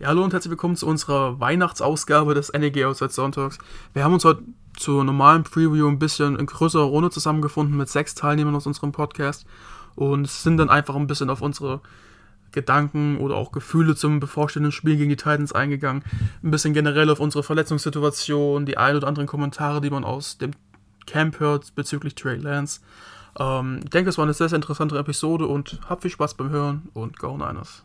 Ja, hallo und herzlich willkommen zu unserer Weihnachtsausgabe des NEG Outside Sonntags. Wir haben uns heute zur normalen Preview ein bisschen in größerer Runde zusammengefunden mit sechs Teilnehmern aus unserem Podcast und sind dann einfach ein bisschen auf unsere Gedanken oder auch Gefühle zum bevorstehenden Spiel gegen die Titans eingegangen. Ein bisschen generell auf unsere Verletzungssituation, die ein oder anderen Kommentare, die man aus dem Camp hört bezüglich Trey Lance. Ähm, ich denke, es war eine sehr, sehr interessante Episode und habt viel Spaß beim Hören und Go Niners.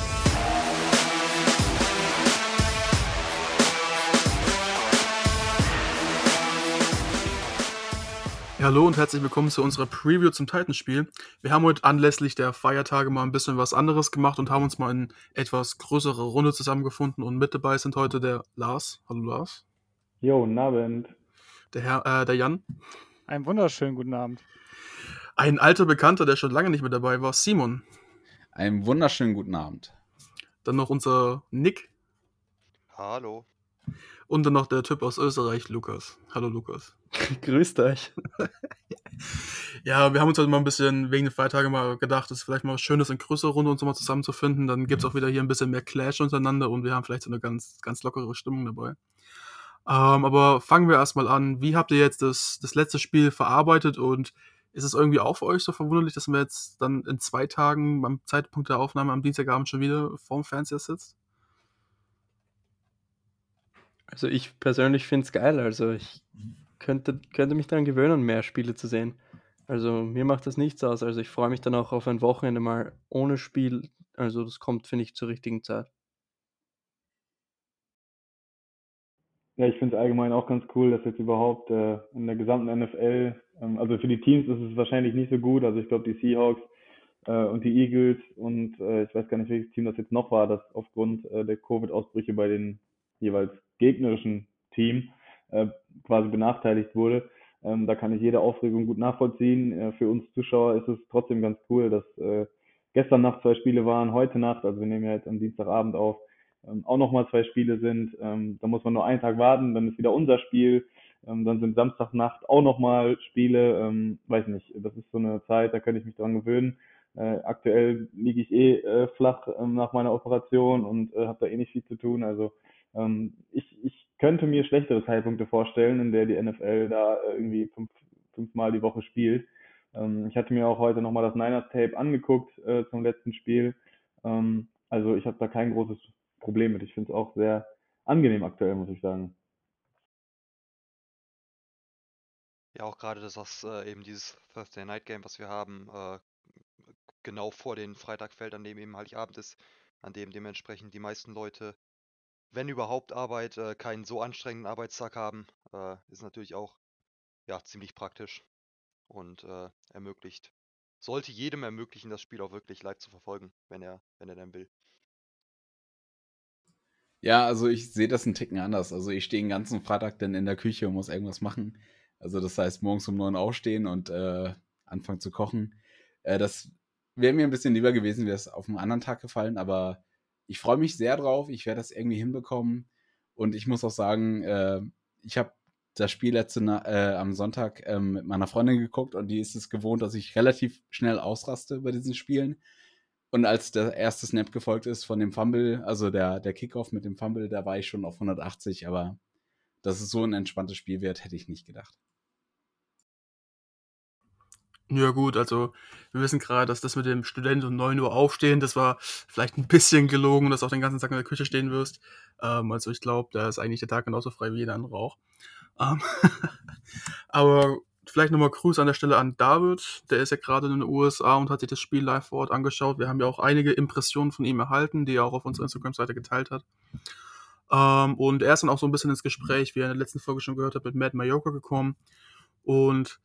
Hallo und herzlich willkommen zu unserer Preview zum Titanspiel. Wir haben heute anlässlich der Feiertage mal ein bisschen was anderes gemacht und haben uns mal in etwas größere Runde zusammengefunden und mit dabei sind heute der Lars. Hallo Lars. Jo, guten Abend. Der Herr, äh, der Jan. Einen wunderschönen guten Abend. Ein alter Bekannter, der schon lange nicht mehr dabei war, Simon. Einen wunderschönen guten Abend. Dann noch unser Nick. Hallo. Und dann noch der Typ aus Österreich, Lukas. Hallo Lukas. Grüßt euch. ja, wir haben uns halt mal ein bisschen wegen den Feiertagen mal gedacht, es ist vielleicht mal was Schönes in größerer Runde uns mal zusammenzufinden. Dann gibt es auch wieder hier ein bisschen mehr Clash untereinander und wir haben vielleicht so eine ganz, ganz lockere Stimmung dabei. Ähm, aber fangen wir erstmal an. Wie habt ihr jetzt das, das letzte Spiel verarbeitet und ist es irgendwie auch für euch so verwunderlich, dass man jetzt dann in zwei Tagen beim Zeitpunkt der Aufnahme am Dienstagabend schon wieder vorm Fernseher sitzt? Also ich persönlich finde es geil. Also ich könnte, könnte mich daran gewöhnen, mehr Spiele zu sehen. Also mir macht das nichts aus. Also ich freue mich dann auch auf ein Wochenende mal ohne Spiel. Also das kommt, finde ich, zur richtigen Zeit. Ja, ich finde es allgemein auch ganz cool, dass jetzt überhaupt äh, in der gesamten NFL, ähm, also für die Teams ist es wahrscheinlich nicht so gut. Also ich glaube, die Seahawks äh, und die Eagles und äh, ich weiß gar nicht, welches Team das jetzt noch war, das aufgrund äh, der Covid-Ausbrüche bei den jeweils gegnerischen Team äh, quasi benachteiligt wurde. Ähm, da kann ich jede Aufregung gut nachvollziehen. Äh, für uns Zuschauer ist es trotzdem ganz cool, dass äh, gestern Nacht zwei Spiele waren, heute Nacht, also wir nehmen ja jetzt am Dienstagabend auf, ähm, auch nochmal zwei Spiele sind. Ähm, da muss man nur einen Tag warten, dann ist wieder unser Spiel. Ähm, dann sind Samstagnacht auch nochmal Spiele. Ähm, weiß nicht, das ist so eine Zeit, da könnte ich mich dran gewöhnen. Äh, aktuell liege ich eh äh, flach ähm, nach meiner Operation und äh, habe da eh nicht viel zu tun. Also ähm, ich, ich könnte mir schlechtere Zeitpunkte vorstellen, in der die NFL da äh, irgendwie fünf, fünfmal die Woche spielt. Ähm, ich hatte mir auch heute nochmal das Niners Tape angeguckt äh, zum letzten Spiel. Ähm, also ich habe da kein großes Problem mit. Ich finde es auch sehr angenehm aktuell, muss ich sagen. Ja, auch gerade das, was äh, eben dieses Thursday Night Game, was wir haben, äh, genau vor den Freitag fällt, an dem eben Heiligabend ist, an dem dementsprechend die meisten Leute wenn überhaupt Arbeit, äh, keinen so anstrengenden Arbeitstag haben, äh, ist natürlich auch ja, ziemlich praktisch und äh, ermöglicht, sollte jedem ermöglichen, das Spiel auch wirklich live zu verfolgen, wenn er, wenn er denn will. Ja, also ich sehe das einen Ticken anders. Also ich stehe den ganzen Freitag dann in der Küche und muss irgendwas machen. Also das heißt, morgens um neun aufstehen und äh, anfangen zu kochen. Äh, das wäre mir ein bisschen lieber gewesen, wäre es auf einen anderen Tag gefallen, aber ich freue mich sehr drauf. Ich werde das irgendwie hinbekommen. Und ich muss auch sagen, äh, ich habe das Spiel letzte äh, am Sonntag äh, mit meiner Freundin geguckt und die ist es gewohnt, dass ich relativ schnell ausraste bei diesen Spielen. Und als der erste Snap gefolgt ist von dem Fumble, also der, der Kickoff mit dem Fumble, da war ich schon auf 180, aber dass es so ein entspanntes Spiel wird, hätte ich nicht gedacht. Ja gut, also wir wissen gerade, dass das mit dem Student um 9 Uhr aufstehen, das war vielleicht ein bisschen gelogen, dass du auch den ganzen Tag in der Küche stehen wirst. Ähm, also ich glaube, da ist eigentlich der Tag genauso frei wie jeder andere auch. Ähm aber vielleicht nochmal Grüße an der Stelle an David, der ist ja gerade in den USA und hat sich das Spiel live vor Ort angeschaut. Wir haben ja auch einige Impressionen von ihm erhalten, die er auch auf unserer Instagram-Seite geteilt hat. Ähm, und er ist dann auch so ein bisschen ins Gespräch, wie er in der letzten Folge schon gehört hat, mit Matt Mallorca gekommen. Und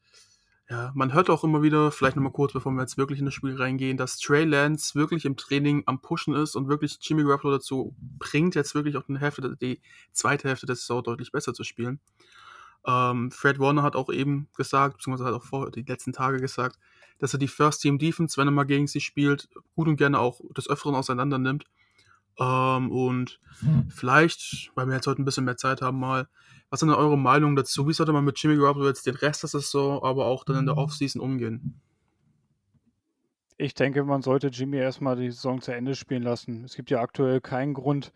ja, man hört auch immer wieder, vielleicht nochmal kurz, bevor wir jetzt wirklich in das Spiel reingehen, dass Trey Lance wirklich im Training am Pushen ist und wirklich Jimmy Garoppolo dazu bringt, jetzt wirklich auch die, Hälfte, die zweite Hälfte der Saison deutlich besser zu spielen. Ähm, Fred Warner hat auch eben gesagt, beziehungsweise hat auch vor die letzten Tage gesagt, dass er die First Team Defense, wenn er mal gegen sie spielt, gut und gerne auch des Öfteren auseinander nimmt. Ähm, und vielleicht, weil wir jetzt heute ein bisschen mehr Zeit haben, mal, was denn eure Meinung dazu? Wie sollte man mit Jimmy Garoppolo jetzt den Rest der Saison, aber auch dann in der Offseason umgehen? Ich denke, man sollte Jimmy erstmal die Saison zu Ende spielen lassen. Es gibt ja aktuell keinen Grund,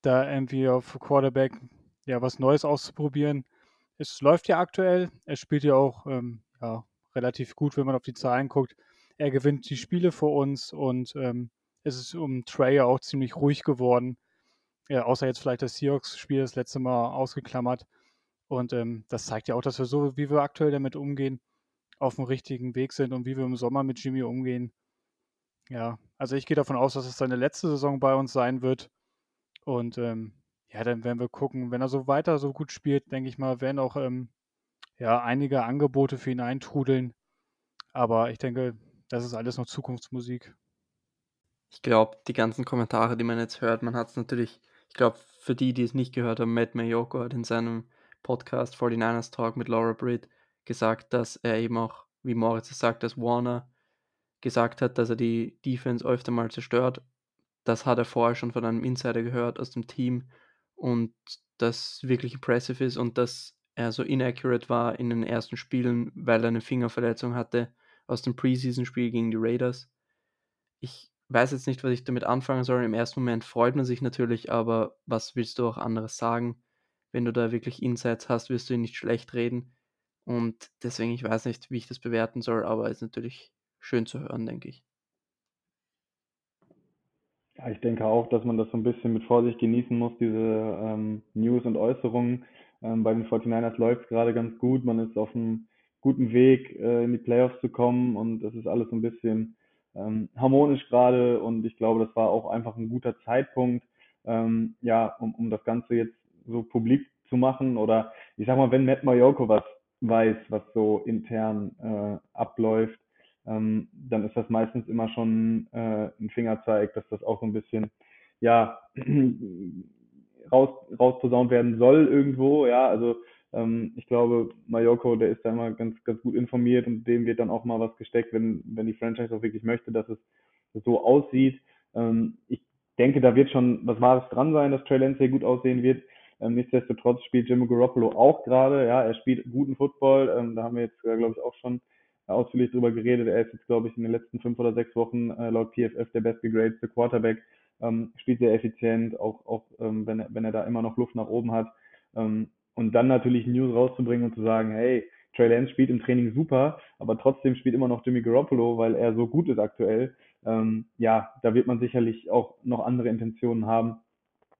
da irgendwie auf Quarterback ja was Neues auszuprobieren. Es läuft ja aktuell. Er spielt ja auch ähm, ja, relativ gut, wenn man auf die Zahlen guckt. Er gewinnt die Spiele vor uns und ähm, es ist um Trey auch ziemlich ruhig geworden. Ja, außer jetzt vielleicht das Seahawks-Spiel das letzte Mal ausgeklammert. Und ähm, das zeigt ja auch, dass wir so, wie wir aktuell damit umgehen, auf dem richtigen Weg sind und wie wir im Sommer mit Jimmy umgehen. Ja, also ich gehe davon aus, dass es seine letzte Saison bei uns sein wird. Und ähm, ja, dann werden wir gucken. Wenn er so weiter so gut spielt, denke ich mal, werden auch ähm, ja, einige Angebote für ihn eintrudeln. Aber ich denke, das ist alles noch Zukunftsmusik. Ich glaube, die ganzen Kommentare, die man jetzt hört, man hat es natürlich, ich glaube, für die, die es nicht gehört haben, Matt Mayoko hat in seinem Podcast 49ers Talk mit Laura Britt gesagt, dass er eben auch, wie Moritz es sagt, dass Warner gesagt hat, dass er die Defense öfter mal zerstört. Das hat er vorher schon von einem Insider gehört aus dem Team und das wirklich impressive ist und dass er so inaccurate war in den ersten Spielen, weil er eine Fingerverletzung hatte aus dem Preseason-Spiel gegen die Raiders. Ich weiß jetzt nicht, was ich damit anfangen soll. Im ersten Moment freut man sich natürlich, aber was willst du auch anderes sagen? Wenn du da wirklich Insights hast, wirst du ihn nicht schlecht reden. Und deswegen, ich weiß nicht, wie ich das bewerten soll, aber ist natürlich schön zu hören, denke ich. Ja, ich denke auch, dass man das so ein bisschen mit Vorsicht genießen muss, diese ähm, News und Äußerungen. Ähm, bei den 49ers läuft es gerade ganz gut. Man ist auf einem guten Weg, äh, in die Playoffs zu kommen und das ist alles so ein bisschen ähm, harmonisch gerade und ich glaube, das war auch einfach ein guter Zeitpunkt, ähm, ja, um, um das Ganze jetzt so publik zu machen oder ich sag mal, wenn Matt Mayoko was weiß, was so intern äh, abläuft, ähm, dann ist das meistens immer schon äh, ein Fingerzeig, dass das auch so ein bisschen, ja, raus, rausposaunt werden soll irgendwo, ja, also ähm, ich glaube, Mayoko, der ist da immer ganz, ganz gut informiert und dem wird dann auch mal was gesteckt, wenn, wenn die Franchise auch wirklich möchte, dass es so aussieht. Ähm, ich denke, da wird schon was Wahres dran sein, dass Trey Lance hier gut aussehen wird. Ähm, nichtsdestotrotz spielt Jimmy Garoppolo auch gerade, ja, er spielt guten Football, ähm, da haben wir jetzt, äh, glaube ich, auch schon ausführlich drüber geredet. Er ist jetzt, glaube ich, in den letzten fünf oder sechs Wochen äh, laut PFF der bestgegradete Quarterback, ähm, spielt sehr effizient, auch, auch ähm, wenn, er, wenn er da immer noch Luft nach oben hat. Und dann natürlich News rauszubringen und zu sagen, hey, Trey Lance spielt im Training super, aber trotzdem spielt immer noch Jimmy Garoppolo, weil er so gut ist aktuell. Ähm, ja, da wird man sicherlich auch noch andere Intentionen haben.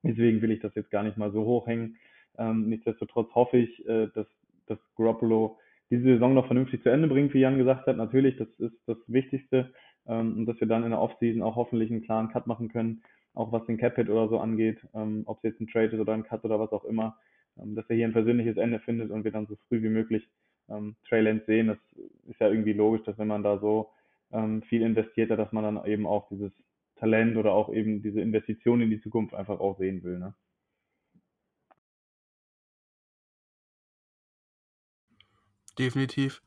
Deswegen will ich das jetzt gar nicht mal so hochhängen. Ähm, nichtsdestotrotz hoffe ich, äh, dass, dass Garoppolo diese Saison noch vernünftig zu Ende bringt, wie Jan gesagt hat. Natürlich, das ist das Wichtigste. Ähm, und dass wir dann in der Offseason auch hoffentlich einen klaren Cut machen können, auch was den Cap-Hit oder so angeht, ähm, ob es jetzt ein Trade ist oder ein Cut oder was auch immer dass er hier ein persönliches Ende findet und wir dann so früh wie möglich ähm, Trey sehen. Das ist ja irgendwie logisch, dass wenn man da so ähm, viel investiert hat, dass man dann eben auch dieses Talent oder auch eben diese Investition in die Zukunft einfach auch sehen will. Ne? Definitiv.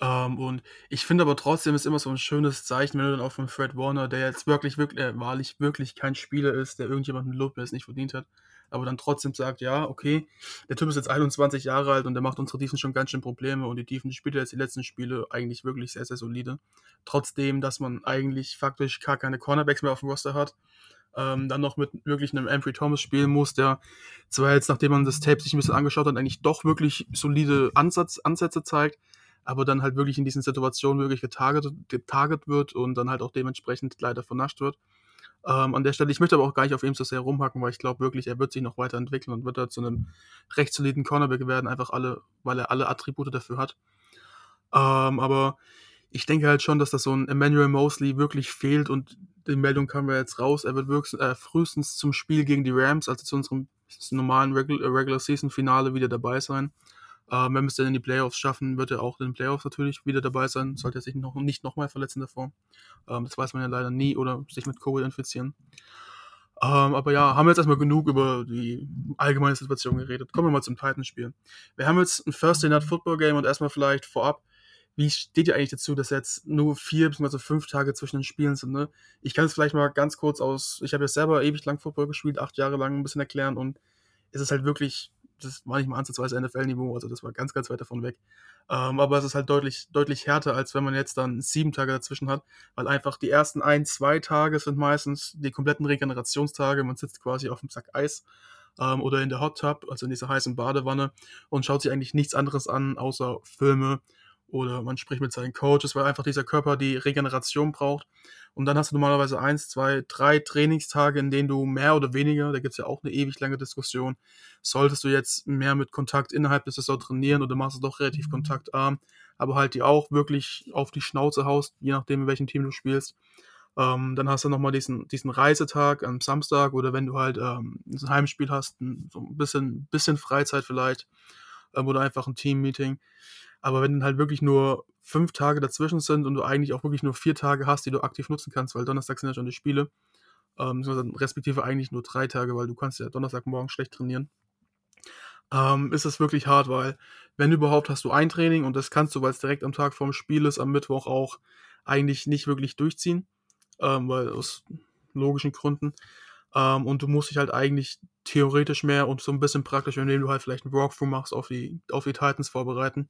Ähm, und ich finde aber trotzdem ist immer so ein schönes Zeichen, wenn du dann auch von Fred Warner, der jetzt wirklich, wirklich, äh, wahrlich wirklich kein Spieler ist, der irgendjemanden lobt, der es nicht verdient hat, aber dann trotzdem sagt, ja, okay, der Typ ist jetzt 21 Jahre alt und der macht unsere Defense schon ganz schön Probleme und die Defense spielt jetzt die letzten Spiele eigentlich wirklich sehr, sehr solide. Trotzdem, dass man eigentlich faktisch gar keine Cornerbacks mehr auf dem Roster hat, ähm, dann noch mit wirklich einem Amphrey Thomas spielen muss, der zwar jetzt, nachdem man das Tape sich ein bisschen angeschaut hat, eigentlich doch wirklich solide Ansatz, Ansätze zeigt, aber dann halt wirklich in diesen Situationen wirklich getargetet, getarget wird und dann halt auch dementsprechend leider vernascht wird. Ähm, an der Stelle, ich möchte aber auch gar nicht auf ihm so sehr rumhacken, weil ich glaube wirklich, er wird sich noch weiterentwickeln und wird da zu einem recht soliden Cornerback werden, einfach alle, weil er alle Attribute dafür hat. Ähm, aber ich denke halt schon, dass das so ein Emmanuel Mosley wirklich fehlt und die Meldung kam ja jetzt raus, er wird wirklich, äh, frühestens zum Spiel gegen die Rams, also zu unserem normalen Regular, Regular Season Finale wieder dabei sein. Ähm, wenn wir es dann in die Playoffs schaffen, wird er auch in den Playoffs natürlich wieder dabei sein. Sollte er sich noch, nicht nochmal verletzen davor. Ähm, das weiß man ja leider nie oder sich mit Covid infizieren. Ähm, aber ja, haben wir jetzt erstmal genug über die allgemeine Situation geredet. Kommen wir mal zum Titanspiel. Wir haben jetzt ein Thursday Night Football Game und erstmal vielleicht vorab, wie steht ihr eigentlich dazu, dass jetzt nur vier bzw. fünf Tage zwischen den Spielen sind? Ne? Ich kann es vielleicht mal ganz kurz aus, ich habe ja selber ewig lang Football gespielt, acht Jahre lang ein bisschen erklären und es ist halt wirklich, das war nicht mal ansatzweise NFL-Niveau, also das war ganz, ganz weit davon weg. Ähm, aber es ist halt deutlich, deutlich härter, als wenn man jetzt dann sieben Tage dazwischen hat, weil einfach die ersten ein, zwei Tage sind meistens die kompletten Regenerationstage. Man sitzt quasi auf dem Sack Eis ähm, oder in der Hot Tub, also in dieser heißen Badewanne und schaut sich eigentlich nichts anderes an, außer Filme oder man spricht mit seinen Coaches, weil einfach dieser Körper die Regeneration braucht. Und dann hast du normalerweise eins, zwei, drei Trainingstage, in denen du mehr oder weniger, da gibt es ja auch eine ewig lange Diskussion, solltest du jetzt mehr mit Kontakt innerhalb des Saison trainieren oder machst du doch relativ kontaktarm, aber halt die auch wirklich auf die Schnauze haust, je nachdem, in welchem Team du spielst. Ähm, dann hast du nochmal diesen, diesen Reisetag am Samstag oder wenn du halt ähm, ein Heimspiel hast, ein, so ein bisschen, bisschen Freizeit vielleicht ähm, oder einfach ein Team-Meeting. Aber wenn dann halt wirklich nur fünf Tage dazwischen sind und du eigentlich auch wirklich nur vier Tage hast, die du aktiv nutzen kannst, weil Donnerstag sind ja schon die Spiele, ähm, respektive eigentlich nur drei Tage, weil du kannst ja Donnerstagmorgen schlecht trainieren, ähm, ist es wirklich hart, weil wenn überhaupt hast du ein Training und das kannst du, weil es direkt am Tag vorm Spiel ist, am Mittwoch auch eigentlich nicht wirklich durchziehen ähm, weil aus logischen Gründen. Ähm, und du musst dich halt eigentlich theoretisch mehr und so ein bisschen praktisch, indem du halt vielleicht einen Walkthrough machst, auf die, auf die Titans vorbereiten.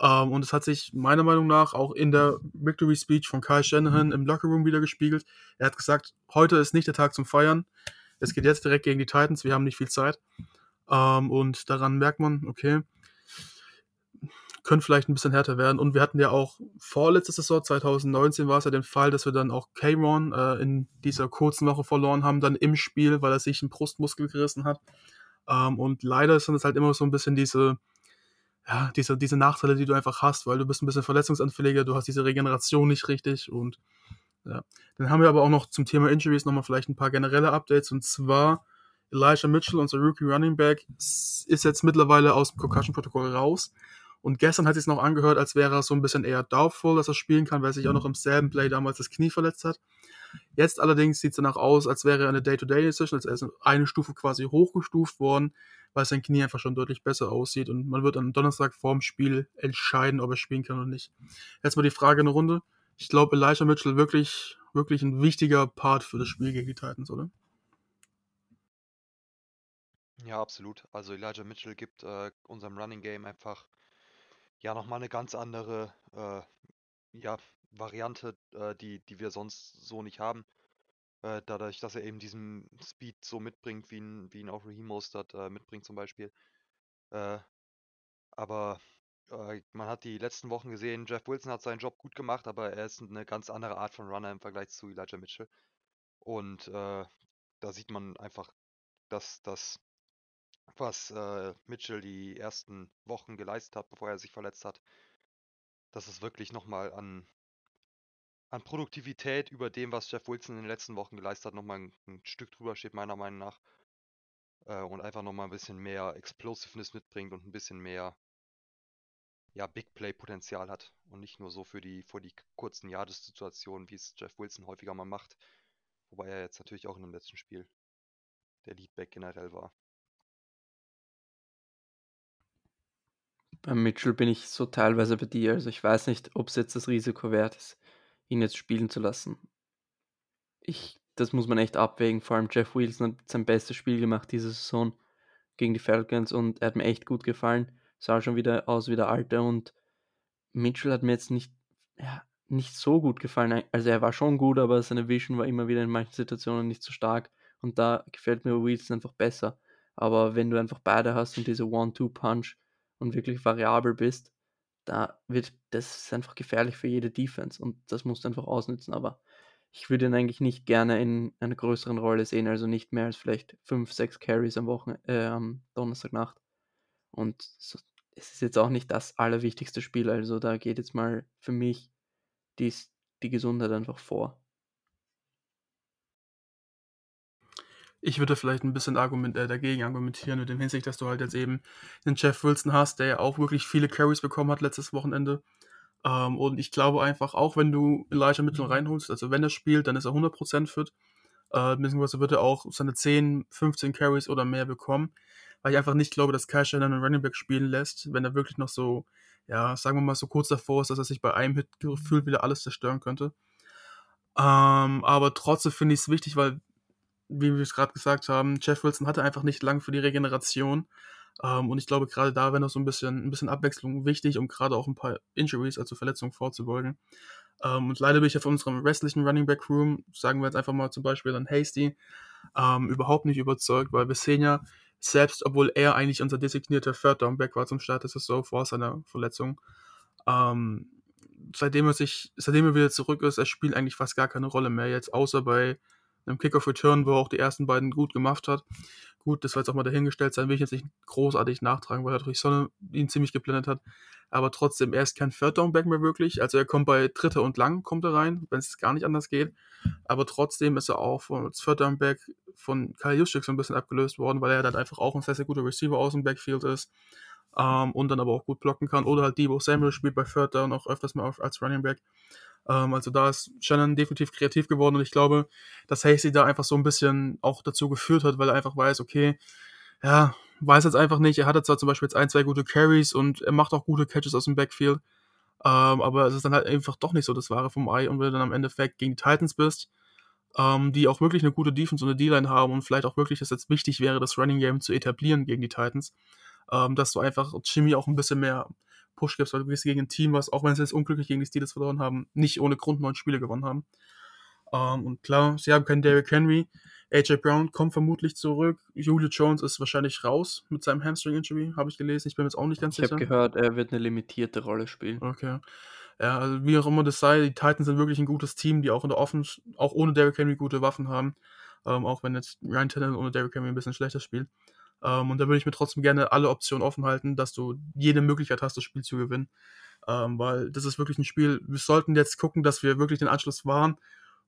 Ähm, und es hat sich meiner Meinung nach auch in der Victory Speech von Kyle Shanahan im Locker Room wieder gespiegelt. Er hat gesagt, heute ist nicht der Tag zum Feiern. Es geht jetzt direkt gegen die Titans, wir haben nicht viel Zeit. Ähm, und daran merkt man, okay, könnte vielleicht ein bisschen härter werden. Und wir hatten ja auch vorletzte Saison, 2019, war es ja der Fall, dass wir dann auch Kayron äh, in dieser kurzen Woche verloren haben, dann im Spiel, weil er sich einen Brustmuskel gerissen hat. Ähm, und leider sind es halt immer so ein bisschen diese, ja, diese, diese Nachteile, die du einfach hast, weil du bist ein bisschen verletzungsanfälliger, du hast diese Regeneration nicht richtig und ja. Dann haben wir aber auch noch zum Thema Injuries nochmal vielleicht ein paar generelle Updates und zwar Elijah Mitchell, unser Rookie Running Back, ist jetzt mittlerweile aus dem Concussion-Protokoll raus. Und gestern hat es noch angehört, als wäre er so ein bisschen eher doubtful, dass er spielen kann, weil er sich auch noch im selben Play damals das Knie verletzt hat. Jetzt allerdings sieht es danach aus, als wäre er eine Day-to-Day-Decision, als er eine Stufe quasi hochgestuft worden, weil sein Knie einfach schon deutlich besser aussieht. Und man wird am Donnerstag vorm Spiel entscheiden, ob er spielen kann oder nicht. Jetzt mal die Frage in der Runde. Ich glaube, Elijah Mitchell wirklich, wirklich ein wichtiger Part für das Spiel gegen die Titans, oder? Ja, absolut. Also Elijah Mitchell gibt äh, unserem Running Game einfach ja nochmal eine ganz andere äh, ja, Variante, äh, die, die wir sonst so nicht haben. Äh, dadurch, dass er eben diesen Speed so mitbringt, wie ihn, wie ihn auch Raheem Mostert äh, mitbringt zum Beispiel. Äh, aber äh, man hat die letzten Wochen gesehen, Jeff Wilson hat seinen Job gut gemacht, aber er ist eine ganz andere Art von Runner im Vergleich zu Elijah Mitchell. Und äh, da sieht man einfach, dass das was Mitchell die ersten Wochen geleistet hat, bevor er sich verletzt hat, dass es wirklich nochmal an, an Produktivität über dem, was Jeff Wilson in den letzten Wochen geleistet hat, nochmal ein, ein Stück drüber steht, meiner Meinung nach. Äh, und einfach nochmal ein bisschen mehr Explosiveness mitbringt und ein bisschen mehr ja, Big Play-Potenzial hat und nicht nur so für die, für die kurzen Jahres-Situationen, wie es Jeff Wilson häufiger mal macht. Wobei er jetzt natürlich auch in dem letzten Spiel der Leadback generell war. Bei Mitchell bin ich so teilweise bei dir. Also ich weiß nicht, ob es jetzt das Risiko wert ist, ihn jetzt spielen zu lassen. Ich, das muss man echt abwägen. Vor allem Jeff Wilson hat sein bestes Spiel gemacht diese Saison gegen die Falcons und er hat mir echt gut gefallen. Sah schon wieder aus wie der Alte und Mitchell hat mir jetzt nicht, ja, nicht so gut gefallen. Also er war schon gut, aber seine Vision war immer wieder in manchen Situationen nicht so stark und da gefällt mir Wilson einfach besser. Aber wenn du einfach beide hast und diese One-Two-Punch, und wirklich variabel bist, da wird das einfach gefährlich für jede Defense und das musst du einfach ausnutzen. Aber ich würde ihn eigentlich nicht gerne in einer größeren Rolle sehen, also nicht mehr als vielleicht 5, 6 Carries am Wochen, äh, am Donnerstagnacht. Und so, es ist jetzt auch nicht das allerwichtigste Spiel, also da geht jetzt mal für mich die, die Gesundheit einfach vor. Ich würde vielleicht ein bisschen argument, äh, dagegen argumentieren, mit dem Hinsicht, dass du halt jetzt eben den Jeff Wilson hast, der ja auch wirklich viele Carries bekommen hat letztes Wochenende. Ähm, und ich glaube einfach, auch wenn du Elijah Mitchell mhm. reinholst, also wenn er spielt, dann ist er 100% fit. Äh, beziehungsweise wird er auch seine 10, 15 Carries oder mehr bekommen. Weil ich einfach nicht glaube, dass Cash einen Running Back spielen lässt, wenn er wirklich noch so ja, sagen wir mal, so kurz davor ist, dass er sich bei einem Hit gefühlt wieder alles zerstören könnte. Ähm, aber trotzdem finde ich es wichtig, weil, wie wir es gerade gesagt haben, Jeff Wilson hatte einfach nicht lang für die Regeneration. Ähm, und ich glaube, gerade da wäre noch so ein bisschen, ein bisschen Abwechslung wichtig, um gerade auch ein paar Injuries, also Verletzungen vorzubeugen. Ähm, und leider bin ich von unserem restlichen Running Back Room, sagen wir jetzt einfach mal zum Beispiel dann Hasty, ähm, überhaupt nicht überzeugt, weil wir sehen ja, selbst obwohl er eigentlich unser designierter Third Down Back war zum Start der Saison vor seiner Verletzung, ähm, seitdem er sich, seitdem er wieder zurück ist, er spielt eigentlich fast gar keine Rolle mehr jetzt, außer bei einem Kickoff Return, wo er auch die ersten beiden gut gemacht hat. Gut, das soll jetzt auch mal dahingestellt sein, will ich jetzt nicht großartig nachtragen, weil er durch Sonne ihn ziemlich geblendet hat. Aber trotzdem, er ist kein Third Down Back mehr wirklich. Also er kommt bei Dritter und Lang, kommt er rein, wenn es gar nicht anders geht. Aber trotzdem ist er auch als Third Down Back von Kyle Juszczyk so ein bisschen abgelöst worden, weil er dann einfach auch ein sehr, sehr guter Receiver aus dem Backfield ist. Ähm, und dann aber auch gut blocken kann. Oder halt Debo Samuel spielt bei Third Down auch öfters mal als Running Back. Ähm, also da ist Shannon definitiv kreativ geworden und ich glaube, dass Hasty da einfach so ein bisschen auch dazu geführt hat, weil er einfach weiß, okay, ja, weiß jetzt einfach nicht. Er hatte zwar zum Beispiel jetzt ein, zwei gute Carries und er macht auch gute Catches aus dem Backfield, ähm, aber es ist dann halt einfach doch nicht so das Wahre vom Ei und wenn du dann am Endeffekt gegen die Titans bist, ähm, die auch wirklich eine gute Defense und eine D-Line haben und vielleicht auch wirklich, dass jetzt wichtig wäre, das Running Game zu etablieren gegen die Titans, ähm, dass du einfach Jimmy auch ein bisschen mehr Push gibst, weil du bist gegen ein Team, was, auch wenn sie jetzt unglücklich gegen die Steelers verloren haben, nicht ohne Grund neun Spiele gewonnen haben. Ähm, und klar, sie haben keinen Derrick Henry. AJ Brown kommt vermutlich zurück. Julio Jones ist wahrscheinlich raus mit seinem Hamstring-Injury, habe ich gelesen. Ich bin mir jetzt auch nicht ganz ich sicher. Ich habe gehört, er wird eine limitierte Rolle spielen. Okay. Ja, also wie auch immer das sei, die Titans sind wirklich ein gutes Team, die auch in der Offense, auch ohne Derrick Henry gute Waffen haben. Ähm, auch wenn jetzt Ryan Tannehill ohne Derrick Henry ein bisschen schlechter spielt. Ähm, und da würde ich mir trotzdem gerne alle Optionen offen halten, dass du jede Möglichkeit hast, das Spiel zu gewinnen. Ähm, weil das ist wirklich ein Spiel, wir sollten jetzt gucken, dass wir wirklich den Anschluss wahren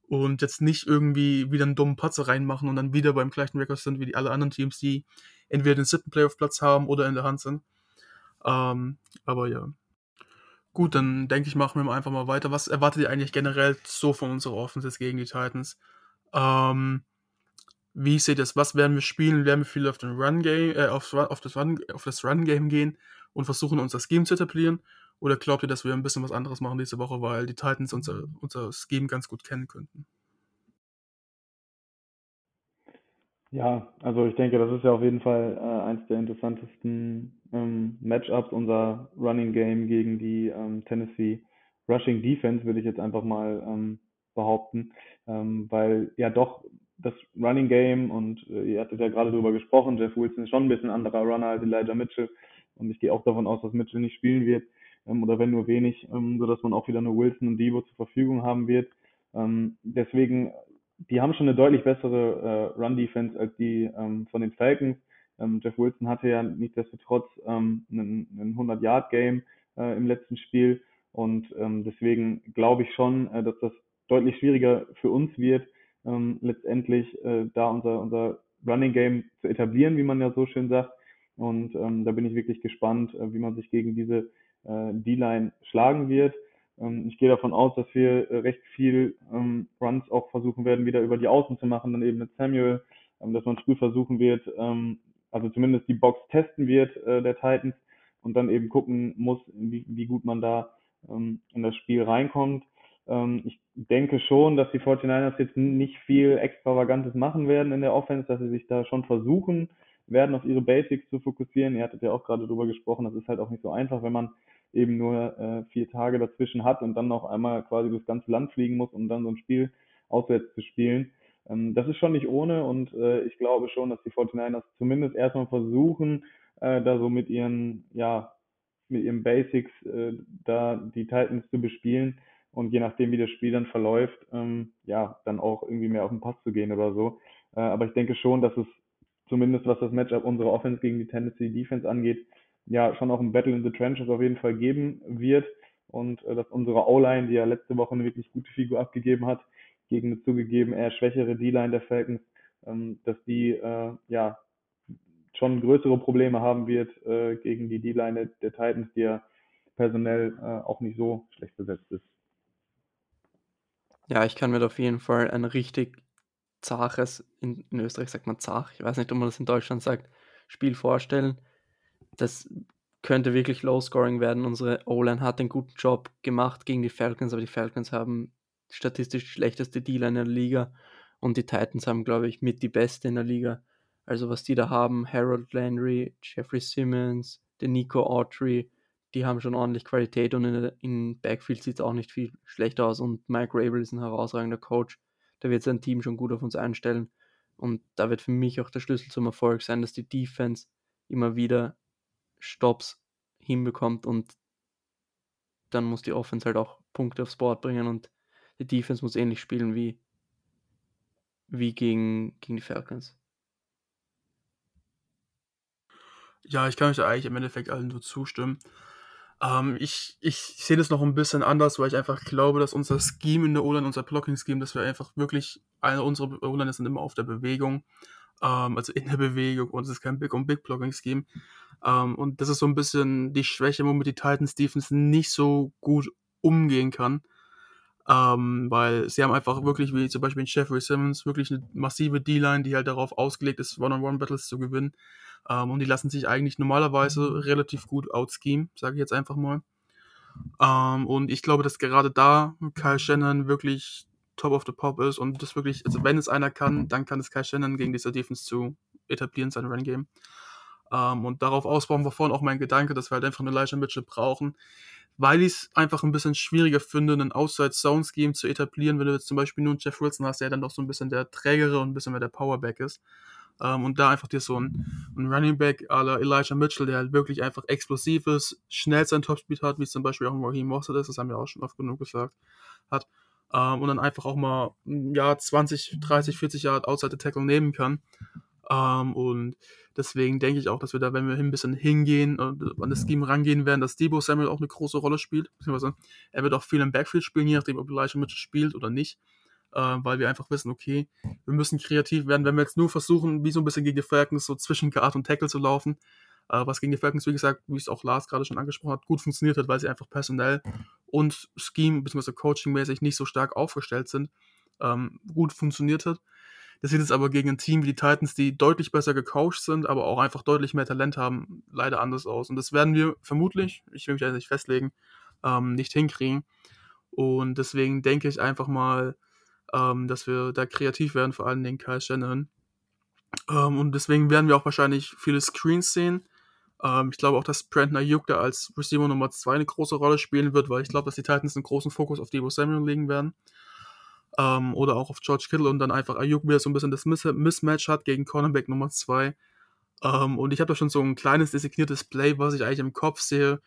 und jetzt nicht irgendwie wieder einen dummen Patzer reinmachen und dann wieder beim gleichen Rekord sind wie die alle anderen Teams, die entweder den siebten Playoff-Platz haben oder in der Hand sind. Ähm, aber ja. Gut, dann denke ich, machen wir einfach mal weiter. Was erwartet ihr eigentlich generell so von unserer Offense gegen die Titans? Ähm, wie seht ihr das? Was werden wir spielen? Werden wir viel auf den Run Game, äh, auf, auf, das Run, auf das Run Game gehen und versuchen, unser Scheme zu etablieren? Oder glaubt ihr, dass wir ein bisschen was anderes machen diese Woche, weil die Titans unser, unser Scheme ganz gut kennen könnten? Ja, also ich denke, das ist ja auf jeden Fall äh, eins der interessantesten ähm, Matchups, unser Running Game gegen die ähm, Tennessee Rushing Defense, würde ich jetzt einfach mal ähm, behaupten, ähm, weil ja doch das Running Game und äh, ihr hattet ja gerade darüber gesprochen, Jeff Wilson ist schon ein bisschen anderer Runner als Elijah Mitchell und ich gehe auch davon aus, dass Mitchell nicht spielen wird ähm, oder wenn nur wenig, ähm, sodass man auch wieder nur Wilson und Debo zur Verfügung haben wird. Ähm, deswegen, die haben schon eine deutlich bessere äh, Run-Defense als die ähm, von den Falcons. Ähm, Jeff Wilson hatte ja nichtsdestotrotz ähm, einen 100-Yard-Game äh, im letzten Spiel und ähm, deswegen glaube ich schon, äh, dass das deutlich schwieriger für uns wird, ähm, letztendlich äh, da unser, unser Running Game zu etablieren, wie man ja so schön sagt. Und ähm, da bin ich wirklich gespannt, äh, wie man sich gegen diese äh, D-Line schlagen wird. Ähm, ich gehe davon aus, dass wir äh, recht viel ähm, Runs auch versuchen werden, wieder über die Außen zu machen, dann eben mit Samuel, ähm, dass man früh versuchen wird, ähm, also zumindest die Box testen wird äh, der Titans und dann eben gucken muss, wie, wie gut man da ähm, in das Spiel reinkommt. Ähm, ich denke schon, dass die 49ers jetzt nicht viel Extravagantes machen werden in der Offense, dass sie sich da schon versuchen werden, auf ihre Basics zu fokussieren. Ihr hattet ja auch gerade drüber gesprochen, das ist halt auch nicht so einfach, wenn man eben nur äh, vier Tage dazwischen hat und dann noch einmal quasi durchs ganze Land fliegen muss, um dann so ein Spiel auswärts zu spielen. Ähm, das ist schon nicht ohne und äh, ich glaube schon, dass die 49ers zumindest erstmal versuchen, äh, da so mit ihren, ja, mit ihren Basics äh, da die Titans zu bespielen und je nachdem, wie das Spiel dann verläuft, ähm, ja, dann auch irgendwie mehr auf den Pass zu gehen oder so. Äh, aber ich denke schon, dass es zumindest was das Matchup unserer Offense gegen die Tennessee Defense angeht, ja, schon auch ein Battle in the Trenches auf jeden Fall geben wird und äh, dass unsere O-Line, die ja letzte Woche eine wirklich gute Figur abgegeben hat, gegen eine zugegeben eher schwächere D-Line der Falcons, ähm, dass die äh, ja schon größere Probleme haben wird äh, gegen die D-Line der Titans, die ja personell äh, auch nicht so schlecht besetzt ist. Ja, ich kann mir auf jeden Fall ein richtig zaches, in, in Österreich sagt man zach, ich weiß nicht, ob man das in Deutschland sagt, Spiel vorstellen. Das könnte wirklich low-scoring werden. Unsere O-Line hat einen guten Job gemacht gegen die Falcons, aber die Falcons haben statistisch die schlechteste D-Line in der Liga und die Titans haben, glaube ich, mit die beste in der Liga. Also was die da haben, Harold Landry, Jeffrey Simmons, der Nico Autry, die haben schon ordentlich Qualität und in, in Backfield sieht es auch nicht viel schlechter aus und Mike Rabel ist ein herausragender Coach. Da wird sein Team schon gut auf uns einstellen und da wird für mich auch der Schlüssel zum Erfolg sein, dass die Defense immer wieder Stops hinbekommt und dann muss die Offense halt auch Punkte aufs Board bringen und die Defense muss ähnlich spielen wie, wie gegen, gegen die Falcons. Ja, ich kann euch da eigentlich im Endeffekt allen nur zustimmen. Ähm, ich, ich sehe das noch ein bisschen anders, weil ich einfach glaube, dass unser Scheme in der O-Line, unser Blocking-Scheme, dass wir einfach wirklich, eine unserer O-Line sind immer auf der Bewegung, ähm, also in der Bewegung und es ist kein Big- und Big-Blocking-Scheme. Ähm, und das ist so ein bisschen die Schwäche, womit die Titans Defense nicht so gut umgehen kann. Ähm, weil sie haben einfach wirklich, wie zum Beispiel in Jeffrey Simmons, wirklich eine massive D-Line, die halt darauf ausgelegt ist, One-on-One-Battles zu gewinnen. Ähm, und die lassen sich eigentlich normalerweise relativ gut outscheme, sage ich jetzt einfach mal. Ähm, und ich glaube, dass gerade da Kyle Shannon wirklich top of the pop ist und das wirklich, also wenn es einer kann, dann kann es Kyle Shannon gegen diese Defense zu etablieren, sein Run Game. Ähm, und darauf ausbauen war vorhin auch mein Gedanke, dass wir halt einfach eine Elijah Mitchell brauchen, weil ich es einfach ein bisschen schwieriger finde, einen Outside-Zone-Scheme zu etablieren, wenn du jetzt zum Beispiel nur einen Jeff Wilson hast, der dann doch so ein bisschen der Trägere und ein bisschen mehr der Powerback ist. Ähm, und da einfach dir so ein, ein Running Back à la Elijah Mitchell, der halt wirklich einfach explosiv ist, schnell sein Topspeed hat, wie zum Beispiel auch ein Raheem Mossad ist, das haben wir auch schon oft genug gesagt, hat. Ähm, und dann einfach auch mal ja, 20, 30, 40 Jahre Outside the Tackle nehmen kann. Ähm, und deswegen denke ich auch, dass wir da, wenn wir ein bisschen hingehen und an das Scheme rangehen werden, dass Debo Samuel auch eine große Rolle spielt. Beziehungsweise er wird auch viel im Backfield spielen, je nachdem, ob Elijah Mitchell spielt oder nicht. Äh, weil wir einfach wissen, okay, wir müssen kreativ werden. Wenn wir jetzt nur versuchen, wie so ein bisschen gegen die Falcons so zwischen Guard und Tackle zu laufen, äh, was gegen die Falcons, wie gesagt, wie es auch Lars gerade schon angesprochen hat, gut funktioniert hat, weil sie einfach personell und Scheme bzw. Coaching-mäßig nicht so stark aufgestellt sind, ähm, gut funktioniert hat. Das sieht jetzt aber gegen ein Team wie die Titans, die deutlich besser gecoacht sind, aber auch einfach deutlich mehr Talent haben, leider anders aus. Und das werden wir vermutlich, ich will mich da nicht festlegen, ähm, nicht hinkriegen. Und deswegen denke ich einfach mal, ähm, dass wir da kreativ werden, vor allem den Kyle Shannon. Ähm, und deswegen werden wir auch wahrscheinlich viele Screens sehen. Ähm, ich glaube auch, dass Brandon Ayuk da als Receiver Nummer 2 eine große Rolle spielen wird, weil ich glaube, dass die Titans einen großen Fokus auf Debo Samuel legen werden. Ähm, oder auch auf George Kittle und dann einfach Ayuk wieder so ein bisschen das Miss Mismatch hat gegen Cornerback Nummer 2. Ähm, und ich habe da schon so ein kleines designiertes Play, was ich eigentlich im Kopf sehe,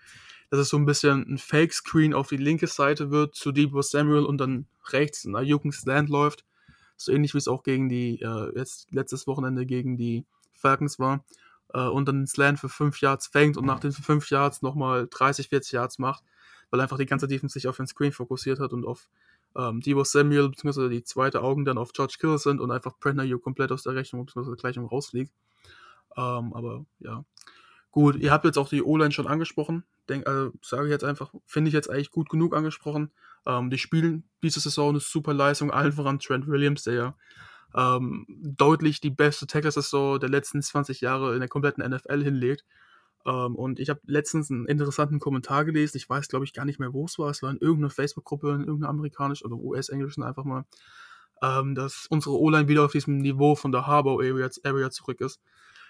dass es so ein bisschen ein Fake-Screen auf die linke Seite wird zu Debo Samuel und dann rechts ein Ayuk ein Slant läuft. So ähnlich wie es auch gegen die, äh, jetzt letztes Wochenende gegen die Falcons war. Äh, und dann Slant für 5 Yards fängt und nach den 5 Yards nochmal 30, 40 Yards macht, weil einfach die ganze Defense sich auf den Screen fokussiert hat und auf ähm, Debo Samuel bzw. die zweite Augen dann auf George Kittle sind und einfach Ayuk komplett aus der Rechnung bzw. Gleichung rausfliegt. Ähm, aber ja. Gut, ihr habt jetzt auch die O-Line schon angesprochen. Also, sage ich jetzt einfach, finde ich jetzt eigentlich gut genug angesprochen. Ähm, die spielen diese Saison eine super Leistung, allen voran Trent Williams, der ja ähm, deutlich die beste Tackle-Saison der letzten 20 Jahre in der kompletten NFL hinlegt. Ähm, und ich habe letztens einen interessanten Kommentar gelesen. Ich weiß, glaube ich, gar nicht mehr, wo es war. Es war in irgendeiner Facebook-Gruppe, in irgendeiner amerikanischen oder US-englischen einfach mal, ähm, dass unsere O-Line wieder auf diesem Niveau von der Harbor Area, Area zurück ist.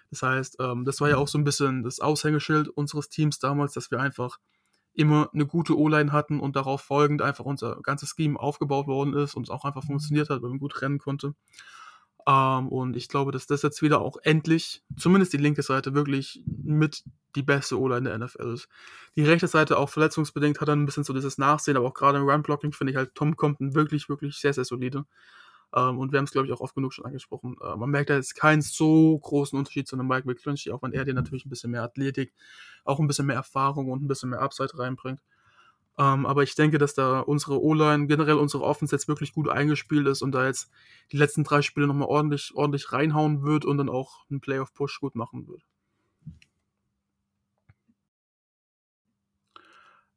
Das heißt, ähm, das war ja auch so ein bisschen das Aushängeschild unseres Teams damals, dass wir einfach immer eine gute O-Line hatten und darauf folgend einfach unser ganzes Scheme aufgebaut worden ist und es auch einfach funktioniert hat, weil man gut rennen konnte. Ähm, und ich glaube, dass das jetzt wieder auch endlich, zumindest die linke Seite, wirklich mit die beste O-Line der NFL ist. Die rechte Seite auch verletzungsbedingt hat dann ein bisschen so dieses Nachsehen, aber auch gerade im Run-Blocking finde ich halt Tom Compton wirklich, wirklich sehr, sehr solide. Ähm, und wir haben es, glaube ich, auch oft genug schon angesprochen. Äh, man merkt da jetzt keinen so großen Unterschied zu einem Mike McClinchy, auch wenn er dir natürlich ein bisschen mehr Athletik, auch ein bisschen mehr Erfahrung und ein bisschen mehr Upside reinbringt. Ähm, aber ich denke, dass da unsere O-Line, generell unsere Offense jetzt wirklich gut eingespielt ist und da jetzt die letzten drei Spiele nochmal ordentlich, ordentlich reinhauen wird und dann auch einen Playoff-Push gut machen wird.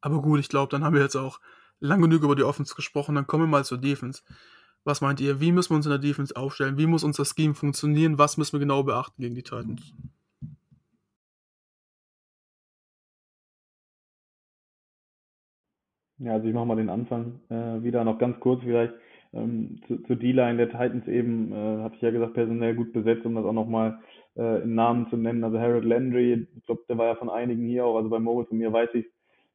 Aber gut, ich glaube, dann haben wir jetzt auch lang genug über die Offense gesprochen. Dann kommen wir mal zur Defense. Was meint ihr? Wie müssen wir uns in der Defense aufstellen? Wie muss unser Scheme funktionieren? Was müssen wir genau beachten gegen die Titans? Ja, also ich mache mal den Anfang äh, wieder noch ganz kurz vielleicht ähm, zu, zur D-Line der Titans eben, äh, habe ich ja gesagt, personell gut besetzt, um das auch nochmal äh, in Namen zu nennen. Also Harold Landry, ich glaube, der war ja von einigen hier auch, also bei Moritz und mir weiß ich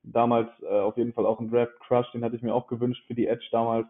damals äh, auf jeden Fall auch ein Draft Crush, den hatte ich mir auch gewünscht für die Edge damals.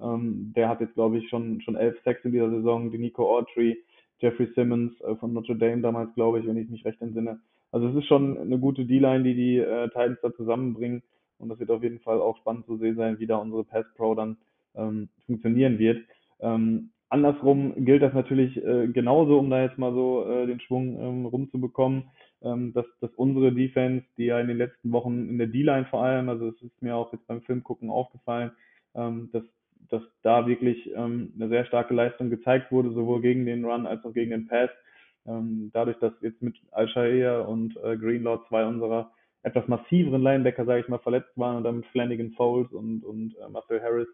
Ähm, der hat jetzt, glaube ich, schon, schon elf Sacks in dieser Saison. Die Nico Autry, Jeffrey Simmons äh, von Notre Dame damals, glaube ich, wenn ich mich recht entsinne. Also es ist schon eine gute D-Line, die die äh, Titans da zusammenbringen. Und das wird auf jeden Fall auch spannend zu sehen sein, wie da unsere Pass Pro dann ähm, funktionieren wird. Ähm, andersrum gilt das natürlich äh, genauso, um da jetzt mal so äh, den Schwung ähm, rumzubekommen, ähm, dass, dass unsere Defense, die ja in den letzten Wochen in der D-Line vor allem, also es ist mir auch jetzt beim Filmgucken aufgefallen, ähm, dass, dass da wirklich ähm, eine sehr starke Leistung gezeigt wurde, sowohl gegen den Run als auch gegen den Pass. Dadurch, dass jetzt mit Al-Shaiya und äh, Greenlaw zwei unserer etwas massiveren Linebacker, sage ich mal, verletzt waren und dann mit Flanagan Foles und, und äh, Marcel Harris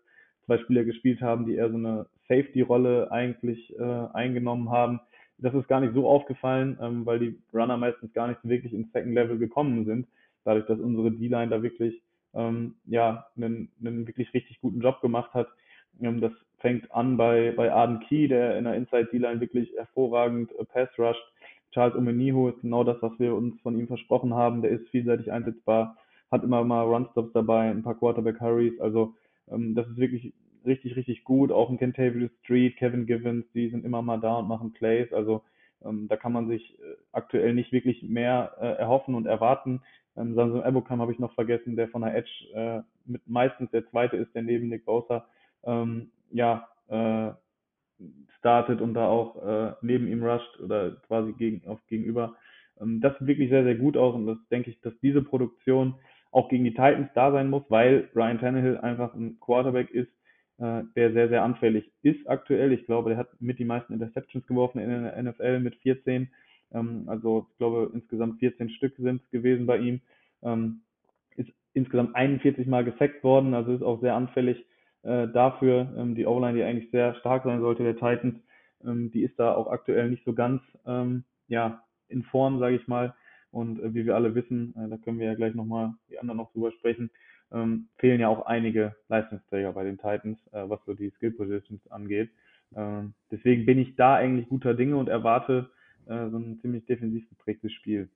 zwei Spieler gespielt haben, die eher so eine Safety-Rolle eigentlich äh, eingenommen haben. Das ist gar nicht so aufgefallen, ähm, weil die Runner meistens gar nicht wirklich ins Second Level gekommen sind, dadurch, dass unsere D-Line da wirklich ähm, ja einen, einen wirklich richtig guten Job gemacht hat. Ähm, das fängt an bei, bei Arden Key, der in der Inside D-Line wirklich hervorragend äh, Pass rusht. Charles Omenihu ist genau das, was wir uns von ihm versprochen haben. Der ist vielseitig einsetzbar, hat immer mal Runstops dabei, ein paar Quarterback Hurries. Also ähm, das ist wirklich richtig, richtig gut. Auch ein Kentavious Street, Kevin Givens, die sind immer mal da und machen Plays. Also ähm, da kann man sich äh, aktuell nicht wirklich mehr äh, erhoffen und erwarten. Ähm, Samson Ebokam habe ich noch vergessen, der von der Edge äh, mit meistens der zweite ist, der neben Nick Bosa ähm, ja, äh, startet und da auch äh, neben ihm rusht oder quasi gegen, auf gegenüber. Ähm, das sieht wirklich sehr, sehr gut aus und das denke ich, dass diese Produktion auch gegen die Titans da sein muss, weil Ryan Tannehill einfach ein Quarterback ist, äh, der sehr, sehr anfällig ist aktuell. Ich glaube, der hat mit die meisten Interceptions geworfen in der NFL mit 14. Ähm, also ich glaube, insgesamt 14 Stück sind es gewesen bei ihm. Ähm, ist insgesamt 41 Mal gesackt worden, also ist auch sehr anfällig äh, dafür. Ähm, die O-Line, die eigentlich sehr stark sein sollte, der Titans, ähm, die ist da auch aktuell nicht so ganz ähm, ja, in Form, sage ich mal. Und äh, wie wir alle wissen, äh, da können wir ja gleich nochmal die anderen noch drüber sprechen, ähm, fehlen ja auch einige Leistungsträger bei den Titans, äh, was so die Skill Positions angeht. Ähm, deswegen bin ich da eigentlich guter Dinge und erwarte äh, so ein ziemlich defensiv geprägtes Spiel.